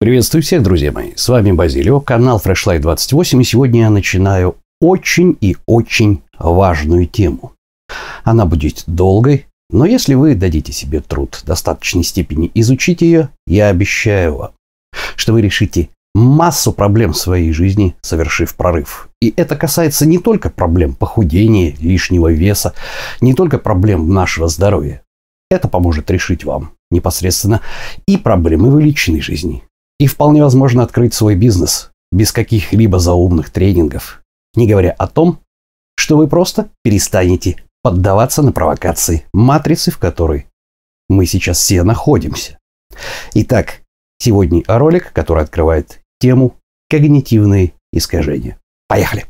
Приветствую всех, друзья мои. С вами Базилио, канал Freshlight 28, и сегодня я начинаю очень и очень важную тему. Она будет долгой, но если вы дадите себе труд достаточной степени изучить ее, я обещаю вам, что вы решите массу проблем в своей жизни, совершив прорыв. И это касается не только проблем похудения, лишнего веса, не только проблем нашего здоровья. Это поможет решить вам непосредственно и проблемы в личной жизни. И вполне возможно открыть свой бизнес без каких-либо заумных тренингов, не говоря о том, что вы просто перестанете поддаваться на провокации матрицы, в которой мы сейчас все находимся. Итак, сегодня ролик, который открывает тему когнитивные искажения. Поехали!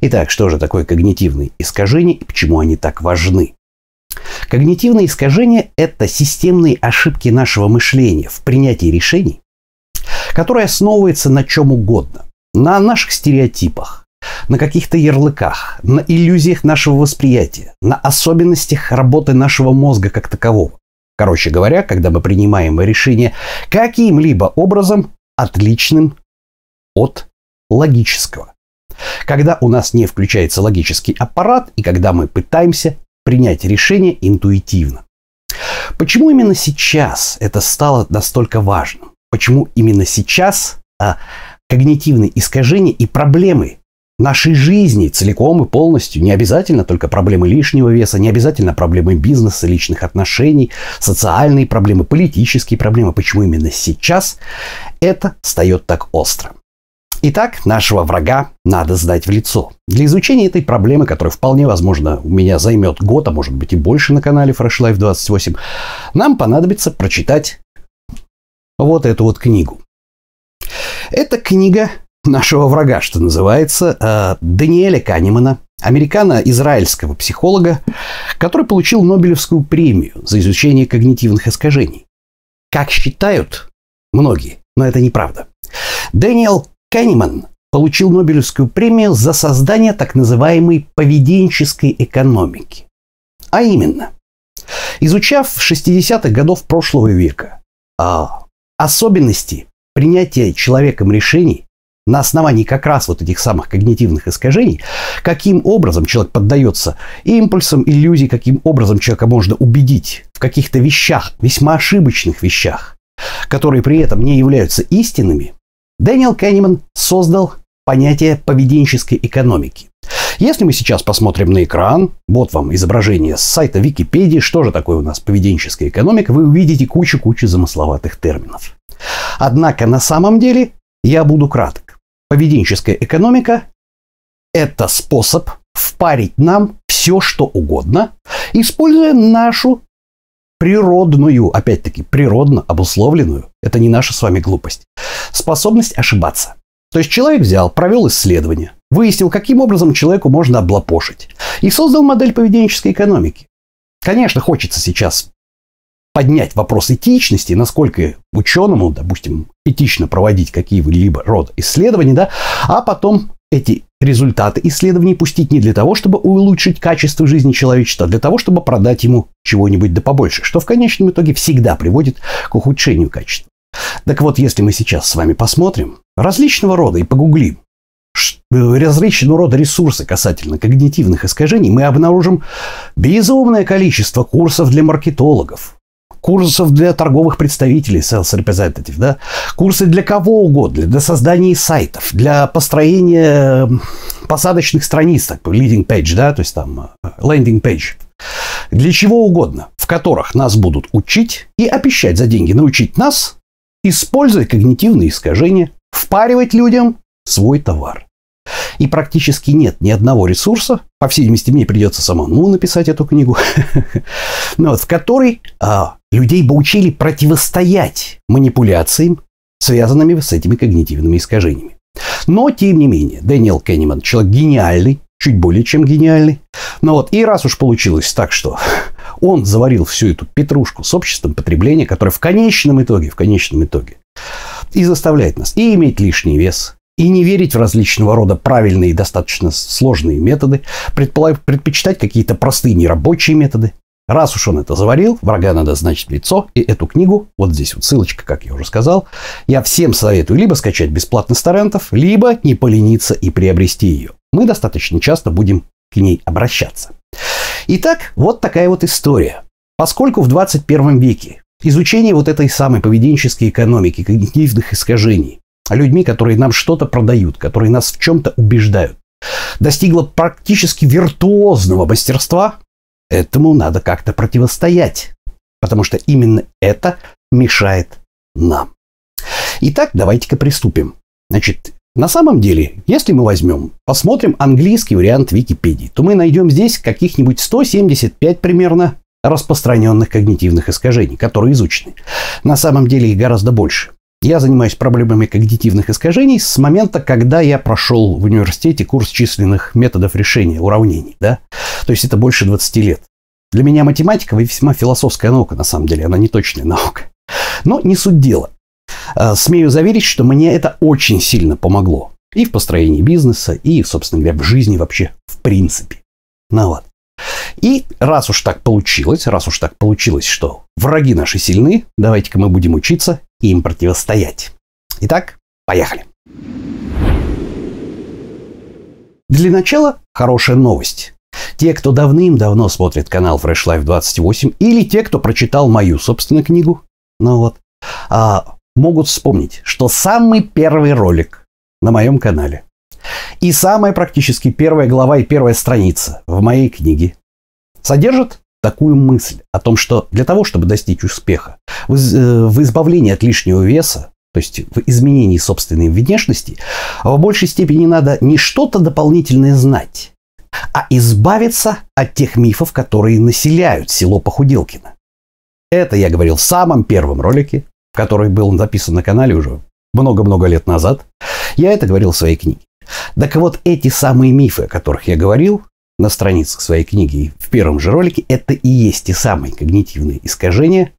Итак, что же такое когнитивные искажения и почему они так важны? Когнитивные искажения – это системные ошибки нашего мышления в принятии решений, которые основываются на чем угодно. На наших стереотипах, на каких-то ярлыках, на иллюзиях нашего восприятия, на особенностях работы нашего мозга как такового. Короче говоря, когда мы принимаем решение каким-либо образом отличным от логического. Когда у нас не включается логический аппарат и когда мы пытаемся принять решение интуитивно. Почему именно сейчас это стало настолько важным? Почему именно сейчас а, когнитивные искажения и проблемы нашей жизни целиком и полностью, не обязательно только проблемы лишнего веса, не обязательно проблемы бизнеса, личных отношений, социальные проблемы, политические проблемы. Почему именно сейчас это встает так остро? Итак, нашего врага надо знать в лицо. Для изучения этой проблемы, которая вполне возможно у меня займет год, а может быть и больше на канале Fresh Life 28, нам понадобится прочитать вот эту вот книгу. Это книга нашего врага, что называется, э, Даниэля Канемана, американо-израильского психолога, который получил Нобелевскую премию за изучение когнитивных искажений. Как считают многие, но это неправда. Дэниел Канеман получил Нобелевскую премию за создание так называемой поведенческой экономики. А именно, изучав в 60-х годов прошлого века а, особенности принятия человеком решений на основании как раз вот этих самых когнитивных искажений, каким образом человек поддается импульсам, иллюзий, каким образом человека можно убедить в каких-то вещах, весьма ошибочных вещах, которые при этом не являются истинными, Дэниел Кенниман создал понятие поведенческой экономики. Если мы сейчас посмотрим на экран, вот вам изображение с сайта Википедии, что же такое у нас поведенческая экономика, вы увидите кучу-кучу замысловатых терминов. Однако на самом деле я буду краток. Поведенческая экономика – это способ впарить нам все, что угодно, используя нашу природную, опять-таки, природно обусловленную, это не наша с вами глупость, способность ошибаться. То есть человек взял, провел исследование, выяснил, каким образом человеку можно облапошить, и создал модель поведенческой экономики. Конечно, хочется сейчас поднять вопрос этичности, насколько ученому, допустим, этично проводить какие-либо род исследований, да, а потом эти результаты исследований пустить не для того, чтобы улучшить качество жизни человечества, а для того, чтобы продать ему чего-нибудь да побольше, что в конечном итоге всегда приводит к ухудшению качества. Так вот, если мы сейчас с вами посмотрим различного рода и погуглим различного рода ресурсы касательно когнитивных искажений, мы обнаружим безумное количество курсов для маркетологов, курсов для торговых представителей, sales representative, да, курсы для кого угодно, для создания сайтов, для построения посадочных страниц, так, leading page, да, то есть там э, landing page, для чего угодно, в которых нас будут учить и обещать за деньги научить нас, используя когнитивные искажения, впаривать людям свой товар. И практически нет ни одного ресурса, по всей видимости, мне придется самому написать эту книгу, ну в которой а, людей бы учили противостоять манипуляциям, связанными с этими когнитивными искажениями. Но, тем не менее, Дэниел Кенниман человек гениальный, чуть более чем гениальный. Но вот и раз уж получилось так, что он заварил всю эту петрушку с обществом потребления, которое в конечном итоге, в конечном итоге и заставляет нас и иметь лишний вес, и не верить в различного рода правильные и достаточно сложные методы, предпочитать какие-то простые нерабочие методы. Раз уж он это заварил, врага надо значить в лицо, и эту книгу, вот здесь вот ссылочка, как я уже сказал, я всем советую либо скачать бесплатно с торрентов, либо не полениться и приобрести ее. Мы достаточно часто будем к ней обращаться. Итак, вот такая вот история. Поскольку в 21 веке изучение вот этой самой поведенческой экономики, когнитивных искажений, людьми, которые нам что-то продают, которые нас в чем-то убеждают, достигло практически виртуозного мастерства, этому надо как-то противостоять, потому что именно это мешает нам. Итак, давайте-ка приступим. Значит, на самом деле, если мы возьмем, посмотрим английский вариант Википедии, то мы найдем здесь каких-нибудь 175 примерно распространенных когнитивных искажений, которые изучены. На самом деле их гораздо больше. Я занимаюсь проблемами когнитивных искажений с момента, когда я прошел в университете курс численных методов решения уравнений. Да? То есть это больше 20 лет. Для меня математика весьма философская наука, на самом деле, она не точная наука. Но не суть дела. А, смею заверить, что мне это очень сильно помогло. И в построении бизнеса, и, собственно говоря, в жизни вообще в принципе. Ну вот. И раз уж так получилось, раз уж так получилось, что враги наши сильны, давайте-ка мы будем учиться им противостоять. Итак, поехали. Для начала хорошая новость. Те, кто давным-давно смотрит канал Fresh Life 28, или те, кто прочитал мою собственную книгу, ну вот, а, могут вспомнить, что самый первый ролик на моем канале и самая практически первая глава и первая страница в моей книге содержит такую мысль о том, что для того, чтобы достичь успеха в, э, в избавлении от лишнего веса, то есть в изменении собственной внешности, в большей степени надо не что-то дополнительное знать, а избавиться от тех мифов, которые населяют село Похуделкино. Это я говорил в самом первом ролике, который был записан на канале уже много-много лет назад. Я это говорил в своей книге. Так вот, эти самые мифы, о которых я говорил, на страницах своей книги в первом же ролике, это и есть те самые когнитивные искажения,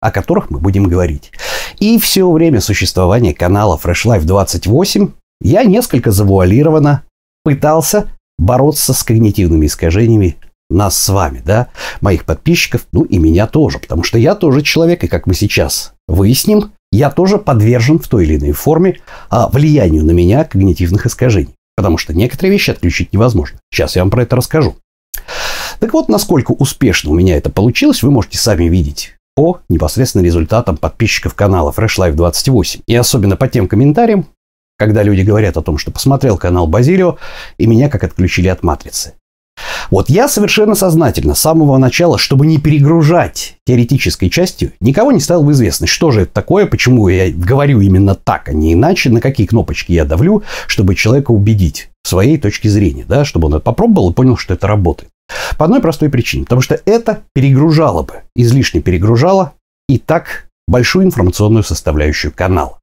о которых мы будем говорить. И все время существования канала Fresh Life 28 я несколько завуалированно пытался бороться с когнитивными искажениями нас с вами, да, моих подписчиков, ну и меня тоже, потому что я тоже человек, и как мы сейчас выясним, я тоже подвержен в той или иной форме а, влиянию на меня когнитивных искажений. Потому что некоторые вещи отключить невозможно. Сейчас я вам про это расскажу. Так вот, насколько успешно у меня это получилось, вы можете сами видеть по непосредственно результатам подписчиков канала Fresh Life 28. И особенно по тем комментариям, когда люди говорят о том, что посмотрел канал Базилио, и меня как отключили от матрицы. Вот я совершенно сознательно с самого начала, чтобы не перегружать теоретической частью, никого не ставил в известность, что же это такое, почему я говорю именно так, а не иначе, на какие кнопочки я давлю, чтобы человека убедить в своей точке зрения, да, чтобы он это попробовал и понял, что это работает. По одной простой причине, потому что это перегружало бы, излишне перегружало и так большую информационную составляющую канала.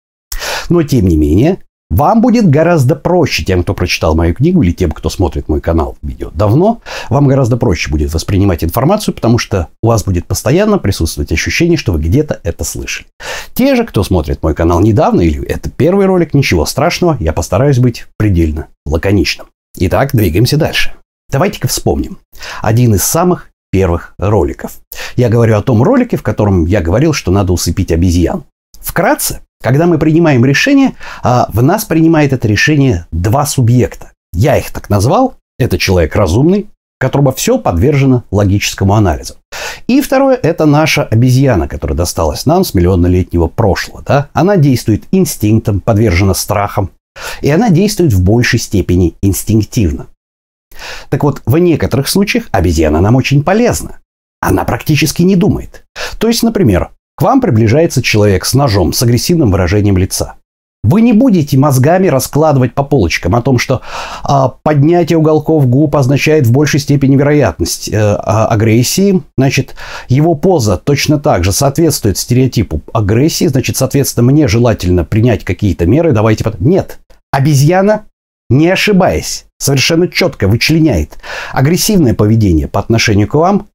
Но тем не менее, вам будет гораздо проще, тем, кто прочитал мою книгу или тем, кто смотрит мой канал видео давно, вам гораздо проще будет воспринимать информацию, потому что у вас будет постоянно присутствовать ощущение, что вы где-то это слышали. Те же, кто смотрит мой канал недавно или это первый ролик, ничего страшного, я постараюсь быть предельно лаконичным. Итак, двигаемся дальше. Давайте-ка вспомним. Один из самых первых роликов. Я говорю о том ролике, в котором я говорил, что надо усыпить обезьян. Вкратце, когда мы принимаем решение, а, в нас принимает это решение два субъекта. Я их так назвал. Это человек разумный, которого все подвержено логическому анализу. И второе – это наша обезьяна, которая досталась нам с миллионнолетнего прошлого. Да? Она действует инстинктом, подвержена страхам, и она действует в большей степени инстинктивно. Так вот, в некоторых случаях обезьяна нам очень полезна. Она практически не думает. То есть, например, к вам приближается человек с ножом, с агрессивным выражением лица. Вы не будете мозгами раскладывать по полочкам о том, что а, поднятие уголков губ означает в большей степени вероятность э, а, агрессии. Значит, его поза точно так же соответствует стереотипу агрессии. Значит, соответственно, мне желательно принять какие-то меры. Давайте потом. Нет. Обезьяна, не ошибаясь, совершенно четко вычленяет агрессивное поведение по отношению к вам,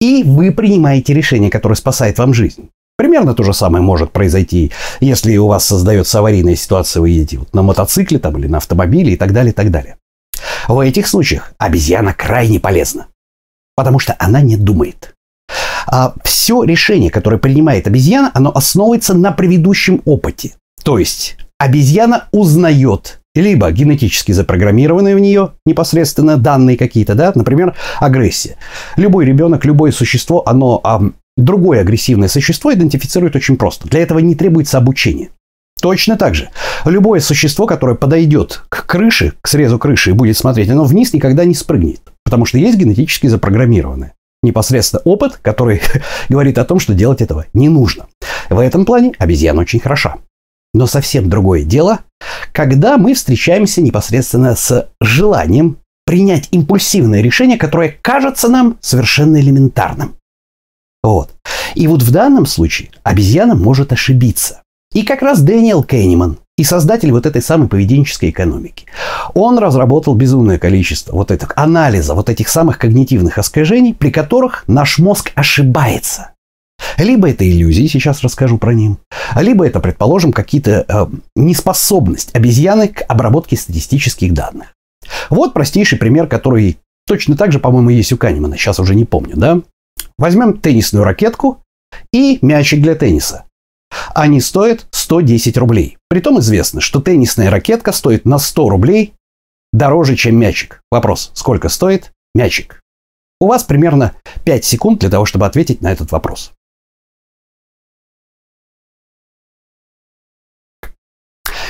и вы принимаете решение, которое спасает вам жизнь. Примерно то же самое может произойти, если у вас создается аварийная ситуация, вы едете вот на мотоцикле там, или на автомобиле и так далее, и так далее. В этих случаях обезьяна крайне полезна, потому что она не думает. А все решение, которое принимает обезьяна, оно основывается на предыдущем опыте. То есть обезьяна узнает либо генетически запрограммированные в нее непосредственно данные какие-то, да, например, агрессия. Любой ребенок, любое существо, оно а, другое агрессивное существо идентифицирует очень просто. Для этого не требуется обучение. Точно так же. Любое существо, которое подойдет к крыше, к срезу крыши и будет смотреть, оно вниз никогда не спрыгнет. Потому что есть генетически запрограммированное. Непосредственно опыт, который говорит о том, что делать этого не нужно. В этом плане обезьяна очень хороша. Но совсем другое дело, когда мы встречаемся непосредственно с желанием принять импульсивное решение, которое кажется нам совершенно элементарным. Вот. И вот в данном случае обезьяна может ошибиться. И как раз Дэниел Кенниман, и создатель вот этой самой поведенческой экономики. Он разработал безумное количество вот этих анализа, вот этих самых когнитивных искажений, при которых наш мозг ошибается. Либо это иллюзии, сейчас расскажу про них, либо это, предположим, какие-то э, неспособность обезьяны к обработке статистических данных. Вот простейший пример, который точно так же, по-моему, есть у Канемана, сейчас уже не помню, да? Возьмем теннисную ракетку и мячик для тенниса. Они стоят 110 рублей. Притом известно, что теннисная ракетка стоит на 100 рублей дороже, чем мячик. Вопрос, сколько стоит мячик? У вас примерно 5 секунд для того, чтобы ответить на этот вопрос.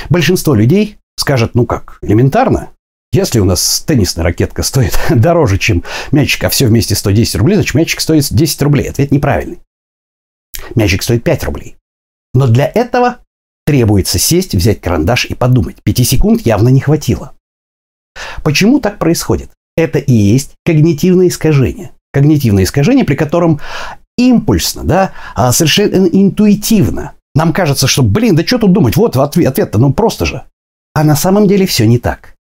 Большинство людей скажет, ну как, элементарно. Если у нас теннисная ракетка стоит дороже, чем мячик, а все вместе 110 рублей, значит мячик стоит 10 рублей. Ответ неправильный. Мячик стоит 5 рублей. Но для этого требуется сесть, взять карандаш и подумать. Пяти секунд явно не хватило. Почему так происходит? Это и есть когнитивное искажение. Когнитивное искажение, при котором импульсно, да, а совершенно интуитивно нам кажется, что, блин, да что тут думать, вот ответ-то, ну просто же. А на самом деле все не так.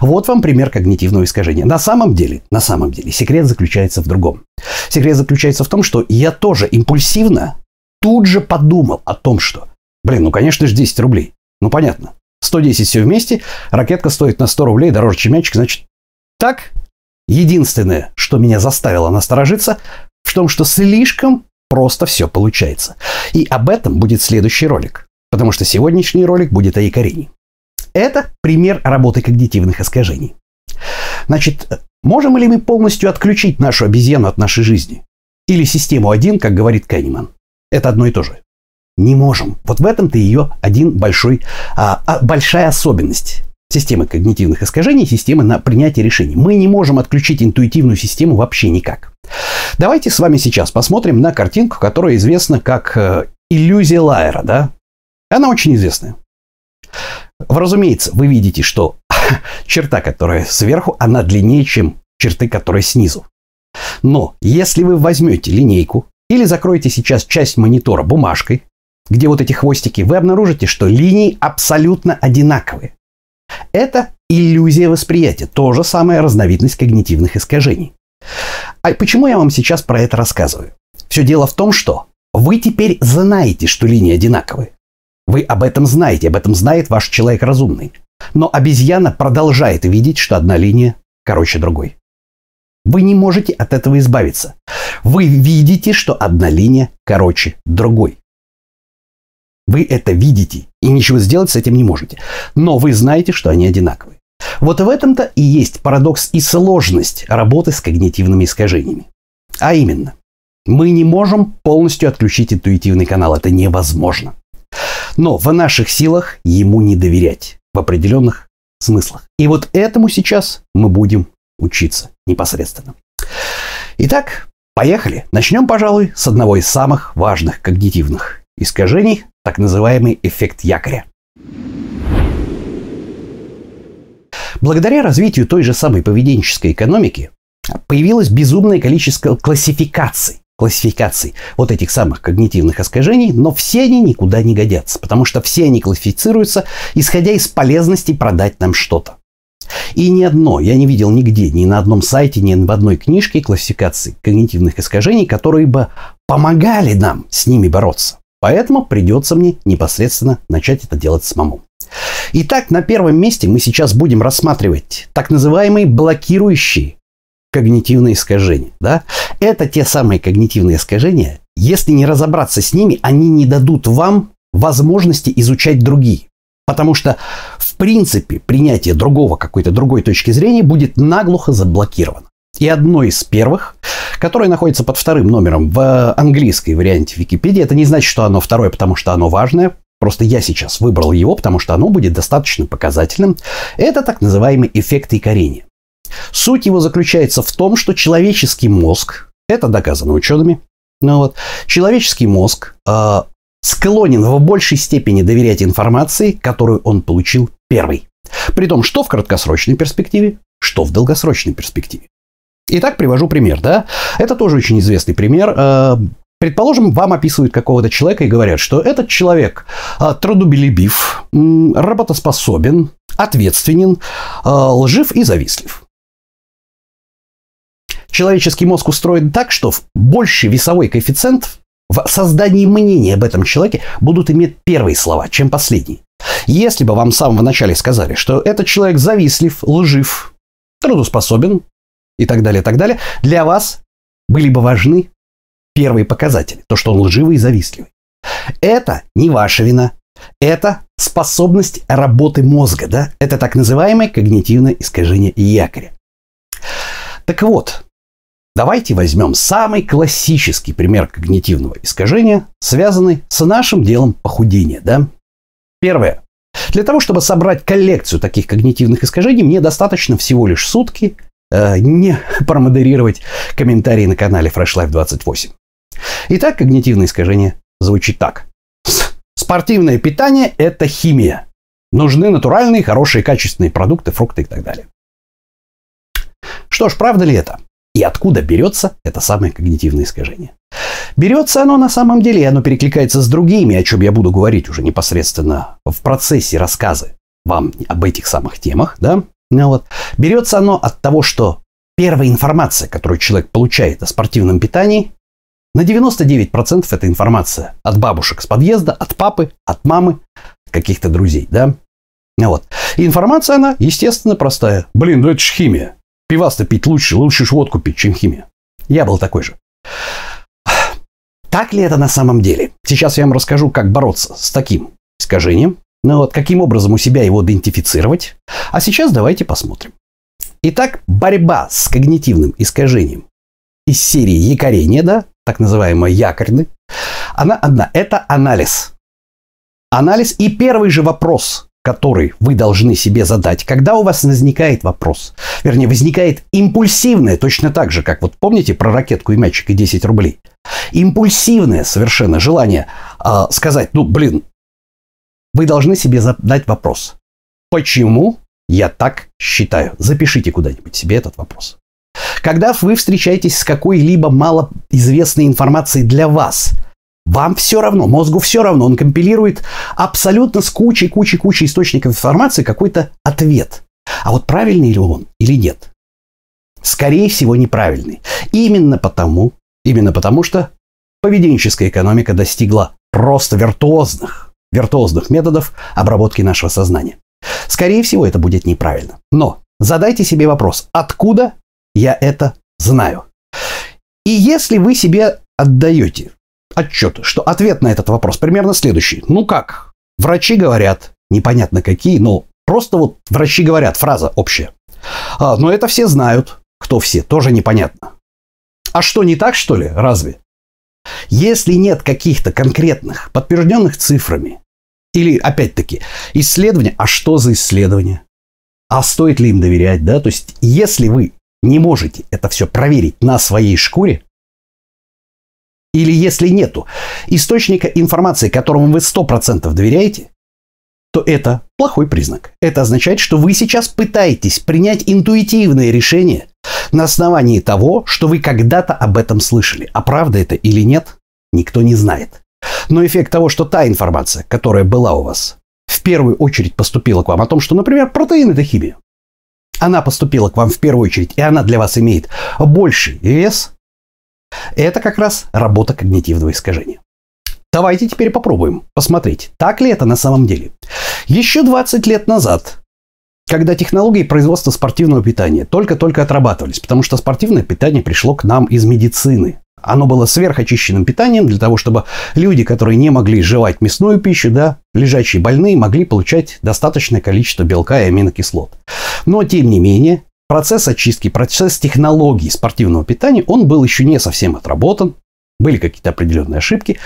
Вот вам пример когнитивного искажения. На самом деле, на самом деле, секрет заключается в другом. Секрет заключается в том, что я тоже импульсивно тут же подумал о том, что, блин, ну конечно же 10 рублей. Ну понятно. 110 все вместе, ракетка стоит на 100 рублей дороже, чем мячик, значит, так. Единственное, что меня заставило насторожиться, в том, что слишком просто все получается. И об этом будет следующий ролик, потому что сегодняшний ролик будет о якорении. Это пример работы когнитивных искажений. Значит, можем ли мы полностью отключить нашу обезьяну от нашей жизни? Или систему один, как говорит Канеман? Это одно и то же. Не можем. Вот в этом-то ее один большой, а, а, большая особенность системы когнитивных искажений, системы на принятие решений. Мы не можем отключить интуитивную систему вообще никак. Давайте с вами сейчас посмотрим на картинку, которая известна как э, иллюзия Лайера, да? Она очень известная. Разумеется, вы видите, что черта, которая сверху, она длиннее, чем черты, которые снизу. Но если вы возьмете линейку или закроете сейчас часть монитора бумажкой, где вот эти хвостики, вы обнаружите, что линии абсолютно одинаковые. Это иллюзия восприятия, то же самое разновидность когнитивных искажений. А почему я вам сейчас про это рассказываю? Все дело в том, что вы теперь знаете, что линии одинаковые. Вы об этом знаете, об этом знает ваш человек разумный. Но обезьяна продолжает видеть, что одна линия короче другой. Вы не можете от этого избавиться. Вы видите, что одна линия короче другой. Вы это видите и ничего сделать с этим не можете. Но вы знаете, что они одинаковые. Вот в этом-то и есть парадокс и сложность работы с когнитивными искажениями. А именно, мы не можем полностью отключить интуитивный канал. Это невозможно. Но в наших силах ему не доверять в определенных смыслах. И вот этому сейчас мы будем учиться непосредственно. Итак, поехали. Начнем, пожалуй, с одного из самых важных когнитивных искажений, так называемый эффект якоря. Благодаря развитию той же самой поведенческой экономики появилось безумное количество классификаций, классификаций вот этих самых когнитивных искажений, но все они никуда не годятся, потому что все они классифицируются, исходя из полезности продать нам что-то. И ни одно, я не видел нигде, ни на одном сайте, ни в одной книжке классификации когнитивных искажений, которые бы помогали нам с ними бороться. Поэтому придется мне непосредственно начать это делать самому. Итак, на первом месте мы сейчас будем рассматривать так называемые блокирующие когнитивные искажения. Да? Это те самые когнитивные искажения. Если не разобраться с ними, они не дадут вам возможности изучать другие. Потому что, в принципе, принятие другого, какой-то другой точки зрения будет наглухо заблокировано. И одно из первых, которое находится под вторым номером в английской варианте Википедии, это не значит, что оно второе, потому что оно важное. Просто я сейчас выбрал его, потому что оно будет достаточно показательным. Это так называемый эффект якорения. Суть его заключается в том, что человеческий мозг, это доказано учеными, ну вот, человеческий мозг э, склонен в большей степени доверять информации, которую он получил первый. При том, что в краткосрочной перспективе, что в долгосрочной перспективе. Итак, привожу пример, да? Это тоже очень известный пример. Э, предположим, вам описывают какого-то человека и говорят, что этот человек э, трудолюбив, работоспособен, ответственен, лжив и завистлив. Человеческий мозг устроен так, что больше весовой коэффициент в создании мнения об этом человеке будут иметь первые слова, чем последние. Если бы вам в самом начале сказали, что этот человек завистлив, лжив, трудоспособен и так далее, так далее, для вас были бы важны первые показатели, то, что он лживый и завистливый. Это не ваша вина, это способность работы мозга, да? Это так называемое когнитивное искажение якоря. Так вот, Давайте возьмем самый классический пример когнитивного искажения, связанный с нашим делом похудения. Да? Первое. Для того, чтобы собрать коллекцию таких когнитивных искажений, мне достаточно всего лишь сутки э, не промодерировать комментарии на канале Fresh Life 28. Итак, когнитивное искажение звучит так. Спортивное питание – это химия. Нужны натуральные, хорошие, качественные продукты, фрукты и так далее. Что ж, правда ли это? И откуда берется это самое когнитивное искажение? Берется оно на самом деле, и оно перекликается с другими, о чем я буду говорить уже непосредственно в процессе рассказа вам об этих самых темах, да? Ну вот. Берется оно от того, что первая информация, которую человек получает о спортивном питании, на 99% это информация от бабушек с подъезда, от папы, от мамы, каких-то друзей, да? Ну вот. И информация, она, естественно, простая. Блин, ну это же химия. Пивас-то пить лучше, лучше ж водку пить, чем химия. Я был такой же. Так ли это на самом деле? Сейчас я вам расскажу, как бороться с таким искажением. Ну вот, каким образом у себя его идентифицировать. А сейчас давайте посмотрим. Итак, борьба с когнитивным искажением из серии якорения, да, так называемая якорны, она одна. Это анализ. Анализ и первый же вопрос, который вы должны себе задать, когда у вас возникает вопрос, вернее, возникает импульсивное, точно так же, как вот помните про ракетку и мячик и 10 рублей, импульсивное совершенно желание э, сказать, ну, блин, вы должны себе задать вопрос, почему я так считаю? Запишите куда-нибудь себе этот вопрос. Когда вы встречаетесь с какой-либо малоизвестной информацией для вас – вам все равно, мозгу все равно, он компилирует абсолютно с кучей, кучей, кучей источников информации какой-то ответ. А вот правильный ли он или нет? Скорее всего, неправильный. Именно потому, именно потому что поведенческая экономика достигла просто виртуозных, виртуозных методов обработки нашего сознания. Скорее всего, это будет неправильно. Но задайте себе вопрос, откуда я это знаю? И если вы себе отдаете отчет, что ответ на этот вопрос примерно следующий. Ну как? Врачи говорят, непонятно какие, но просто вот врачи говорят, фраза общая. А, но это все знают. Кто все, тоже непонятно. А что, не так, что ли? Разве? Если нет каких-то конкретных, подтвержденных цифрами, или, опять-таки, исследования, а что за исследования? А стоит ли им доверять, да? То есть, если вы не можете это все проверить на своей шкуре, или если нету источника информации, которому вы 100% доверяете, то это плохой признак. Это означает, что вы сейчас пытаетесь принять интуитивное решение на основании того, что вы когда-то об этом слышали. А правда это или нет, никто не знает. Но эффект того, что та информация, которая была у вас, в первую очередь поступила к вам о том, что, например, протеин – это химия. она поступила к вам в первую очередь, и она для вас имеет больший вес, это как раз работа когнитивного искажения. Давайте теперь попробуем посмотреть, так ли это на самом деле. Еще 20 лет назад, когда технологии производства спортивного питания только-только отрабатывались, потому что спортивное питание пришло к нам из медицины. Оно было сверхочищенным питанием для того, чтобы люди, которые не могли жевать мясную пищу, да, лежачие больные, могли получать достаточное количество белка и аминокислот. Но, тем не менее, процесс очистки, процесс технологии спортивного питания, он был еще не совсем отработан. Были какие-то определенные ошибки.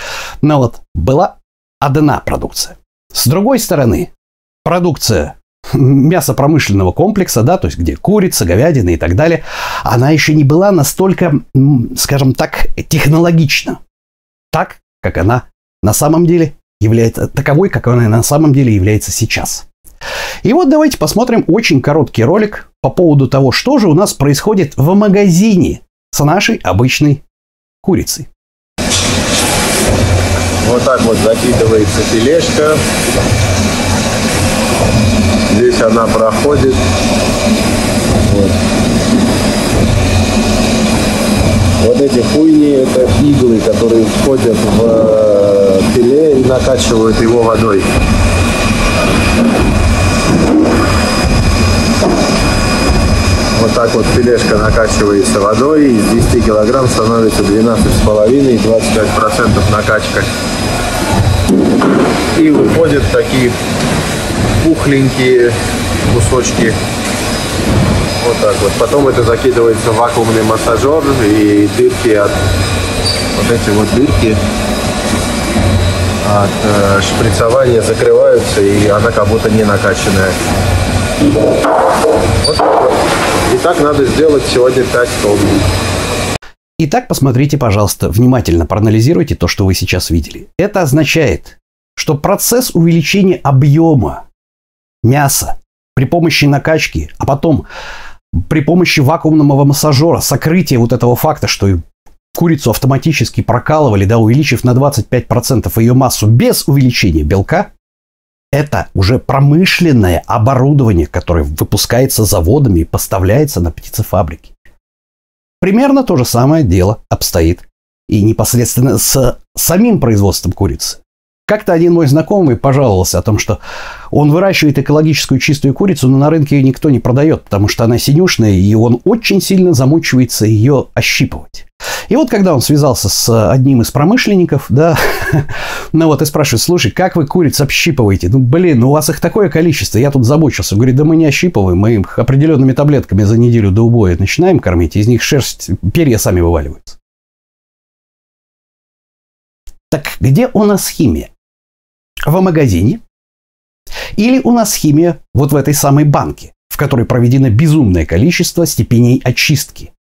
Но вот была одна продукция. С другой стороны, продукция мясопромышленного комплекса, да, то есть где курица, говядина и так далее, она еще не была настолько, скажем так, технологична. Так, как она на самом деле является, таковой, как она на самом деле является сейчас. И вот давайте посмотрим очень короткий ролик по поводу того, что же у нас происходит в магазине с нашей обычной курицей. Вот так вот закидывается тележка. Здесь она проходит. Вот. вот эти хуйни это иглы, которые входят в э, филе и накачивают его водой. Вот так вот филешка накачивается водой, из 10 килограмм становится 12,5 и 25% накачка. И выходят такие пухленькие кусочки. Вот так вот. Потом это закидывается в вакуумный массажер и дырки от вот эти вот дырки от э, шприцования закрываются и она как будто не накачанная. Вот так вот. И так надо сделать сегодня 5 тонн. Итак, посмотрите, пожалуйста, внимательно проанализируйте то, что вы сейчас видели. Это означает, что процесс увеличения объема мяса при помощи накачки, а потом при помощи вакуумного массажера, сокрытия вот этого факта, что курицу автоматически прокалывали, да, увеличив на 25% ее массу без увеличения белка, это уже промышленное оборудование, которое выпускается заводами и поставляется на птицефабрики. Примерно то же самое дело обстоит и непосредственно с самим производством курицы. Как-то один мой знакомый пожаловался о том, что он выращивает экологическую чистую курицу, но на рынке ее никто не продает, потому что она синюшная, и он очень сильно замучивается ее ощипывать. И вот когда он связался с одним из промышленников, да, ну вот и спрашивает, слушай, как вы куриц общипываете? Ну, блин, ну у вас их такое количество, я тут замучился. Говорит, да мы не ощипываем, мы их определенными таблетками за неделю до убоя начинаем кормить, из них шерсть, перья сами вываливаются. Так где у нас химия? в магазине, или у нас химия вот в этой самой банке, в которой проведено безумное количество степеней очистки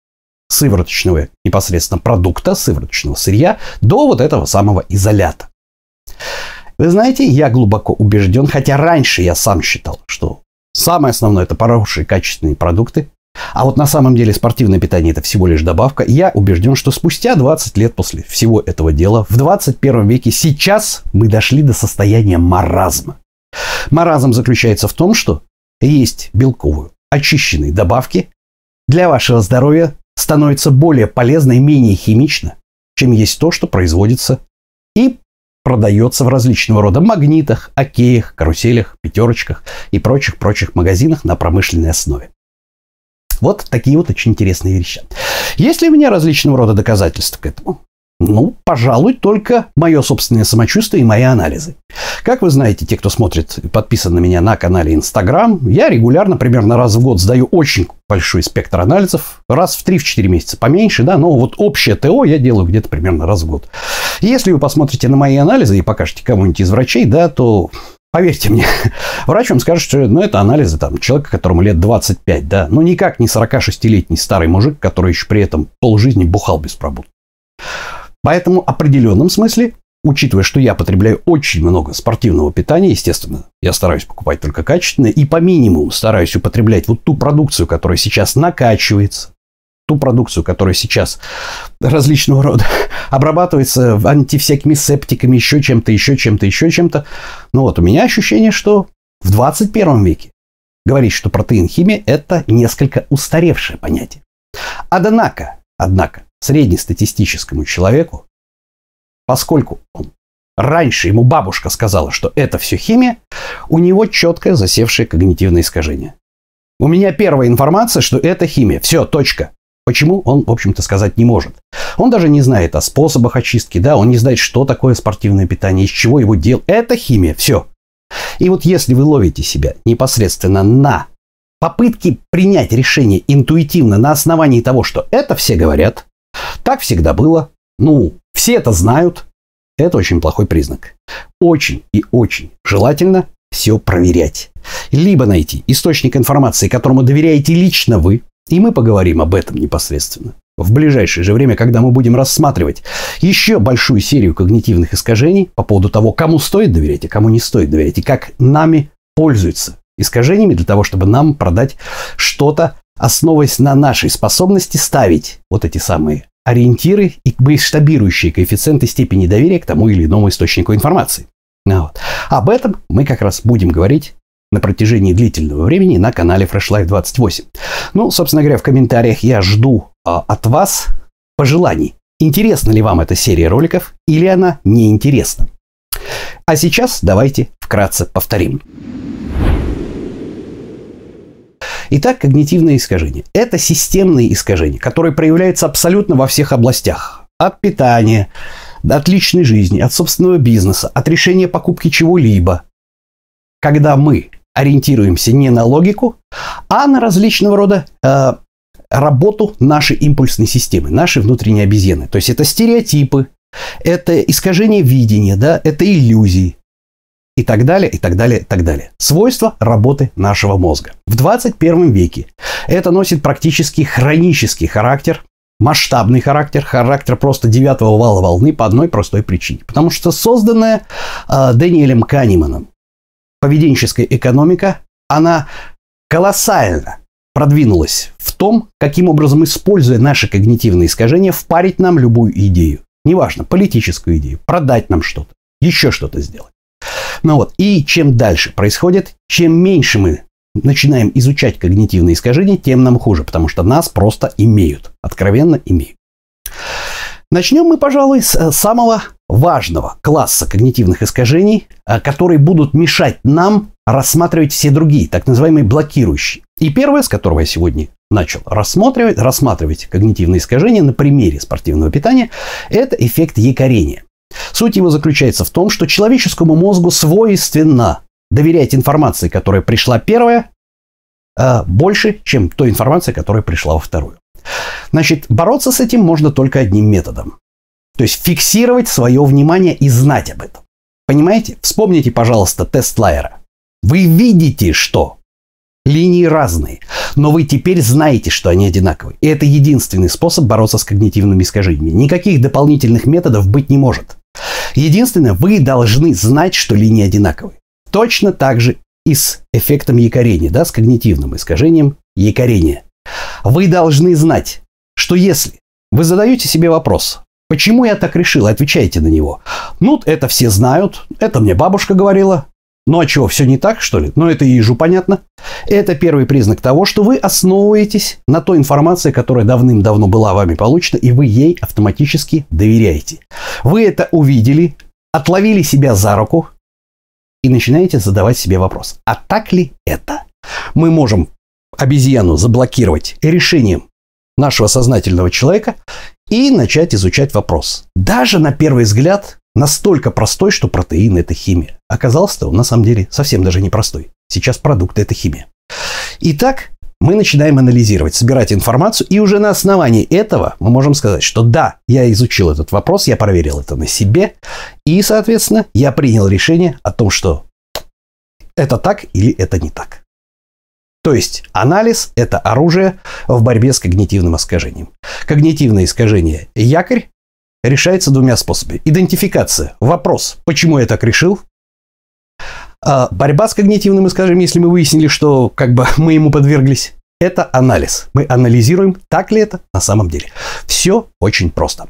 сывороточного непосредственно продукта, сывороточного сырья до вот этого самого изолята. Вы знаете, я глубоко убежден, хотя раньше я сам считал, что самое основное это хорошие качественные продукты, а вот на самом деле спортивное питание это всего лишь добавка. Я убежден, что спустя 20 лет после всего этого дела, в 21 веке, сейчас мы дошли до состояния маразма. Маразм заключается в том, что есть белковые очищенные добавки для вашего здоровья становится более полезно и менее химично, чем есть то, что производится и продается в различного рода магнитах, океях, каруселях, пятерочках и прочих-прочих магазинах на промышленной основе. Вот такие вот очень интересные вещи. Есть ли у меня различного рода доказательства к этому? Ну, пожалуй, только мое собственное самочувствие и мои анализы. Как вы знаете, те, кто смотрит и подписан на меня на канале Инстаграм, я регулярно, примерно раз в год, сдаю очень большой спектр анализов. Раз в 3-4 месяца поменьше, да, но вот общее ТО я делаю где-то примерно раз в год. Если вы посмотрите на мои анализы и покажете кому-нибудь из врачей, да, то Поверьте мне, врач вам скажет, что ну, это анализы там, человека, которому лет 25, да, но никак не 46-летний старый мужик, который еще при этом полжизни бухал без пробудки. Поэтому в определенном смысле, учитывая, что я потребляю очень много спортивного питания, естественно, я стараюсь покупать только качественное, и по минимуму стараюсь употреблять вот ту продукцию, которая сейчас накачивается, ту продукцию, которая сейчас различного рода обрабатывается антивсякими септиками, еще чем-то, еще чем-то, еще чем-то. Ну вот у меня ощущение, что в 21 веке говорить, что протеин-химия – это несколько устаревшее понятие. Однако, однако, среднестатистическому человеку, поскольку он раньше ему бабушка сказала, что это все химия, у него четкое засевшее когнитивное искажение. У меня первая информация, что это химия. Все, точка. Почему, он, в общем-то, сказать не может. Он даже не знает о способах очистки, да, он не знает, что такое спортивное питание, из чего его делать. Это химия, все. И вот если вы ловите себя непосредственно на попытке принять решение интуитивно на основании того, что это все говорят, так всегда было, ну, все это знают, это очень плохой признак. Очень и очень желательно все проверять. Либо найти источник информации, которому доверяете лично вы, и мы поговорим об этом непосредственно. В ближайшее же время, когда мы будем рассматривать еще большую серию когнитивных искажений по поводу того, кому стоит доверять, а кому не стоит доверять, и как нами пользуются искажениями для того, чтобы нам продать что-то, основываясь на нашей способности ставить вот эти самые ориентиры и масштабирующие коэффициенты степени доверия к тому или иному источнику информации. Ну вот. Об этом мы как раз будем говорить на протяжении длительного времени на канале Fresh Life 28. Ну, собственно говоря, в комментариях я жду а, от вас пожеланий. Интересна ли вам эта серия роликов или она неинтересна? А сейчас давайте вкратце повторим. Итак, когнитивные искажения. Это системные искажения, которые проявляются абсолютно во всех областях. От питания, от личной жизни, от собственного бизнеса, от решения покупки чего-либо. Когда мы ориентируемся не на логику, а на различного рода э, работу нашей импульсной системы, нашей внутренней обезьяны. То есть это стереотипы, это искажение видения, да, это иллюзии и так далее, и так далее, и так далее. Свойства работы нашего мозга. В 21 веке это носит практически хронический характер, масштабный характер, характер просто девятого вала волны по одной простой причине. Потому что созданная э, Дэниелем Канеманом поведенческая экономика, она колоссально продвинулась в том, каким образом, используя наши когнитивные искажения, впарить нам любую идею. Неважно, политическую идею, продать нам что-то, еще что-то сделать. Ну вот, и чем дальше происходит, чем меньше мы начинаем изучать когнитивные искажения, тем нам хуже, потому что нас просто имеют, откровенно имеют. Начнем мы, пожалуй, с э, самого важного класса когнитивных искажений, э, которые будут мешать нам рассматривать все другие, так называемые блокирующие. И первое, с которого я сегодня начал рассматривать, рассматривать когнитивные искажения на примере спортивного питания, это эффект якорения. Суть его заключается в том, что человеческому мозгу свойственно доверять информации, которая пришла первая, э, больше, чем той информации, которая пришла во вторую. Значит, бороться с этим можно только одним методом. То есть фиксировать свое внимание и знать об этом. Понимаете? Вспомните, пожалуйста, тест Лайера. Вы видите, что линии разные, но вы теперь знаете, что они одинаковые. И это единственный способ бороться с когнитивными искажениями. Никаких дополнительных методов быть не может. Единственное, вы должны знать, что линии одинаковые. Точно так же и с эффектом якорения, да, с когнитивным искажением якорения. Вы должны знать, что если вы задаете себе вопрос, почему я так решил, отвечайте на него. Ну, это все знают, это мне бабушка говорила. Ну а чего, все не так, что ли? Ну это ежу понятно. Это первый признак того, что вы основываетесь на той информации, которая давным-давно была вами получена, и вы ей автоматически доверяете. Вы это увидели, отловили себя за руку и начинаете задавать себе вопрос, а так ли это? Мы можем обезьяну заблокировать решением нашего сознательного человека и начать изучать вопрос. Даже на первый взгляд настолько простой, что протеин – это химия. Оказался-то он на самом деле совсем даже не простой. Сейчас продукты – это химия. Итак, мы начинаем анализировать, собирать информацию, и уже на основании этого мы можем сказать, что да, я изучил этот вопрос, я проверил это на себе, и, соответственно, я принял решение о том, что это так или это не так. То есть анализ – это оружие в борьбе с когнитивным искажением. Когнитивное искажение – якорь решается двумя способами. Идентификация – вопрос, почему я так решил. А борьба с когнитивным искажением, если мы выяснили, что как бы мы ему подверглись. Это анализ. Мы анализируем, так ли это на самом деле. Все очень просто.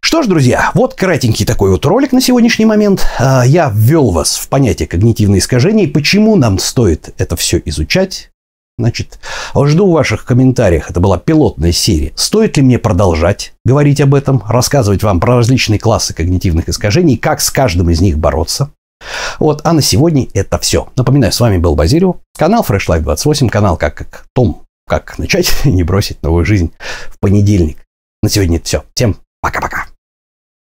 Что ж, друзья, вот кратенький такой вот ролик на сегодняшний момент. А, я ввел вас в понятие когнитивные искажения и почему нам стоит это все изучать. Значит, жду ваших комментариях. Это была пилотная серия. Стоит ли мне продолжать говорить об этом, рассказывать вам про различные классы когнитивных искажений, как с каждым из них бороться? Вот, а на сегодня это все. Напоминаю, с вами был Базилио, канал Fresh Life 28, канал как, как Том, как начать и не бросить новую жизнь в понедельник. На сегодня это все. Всем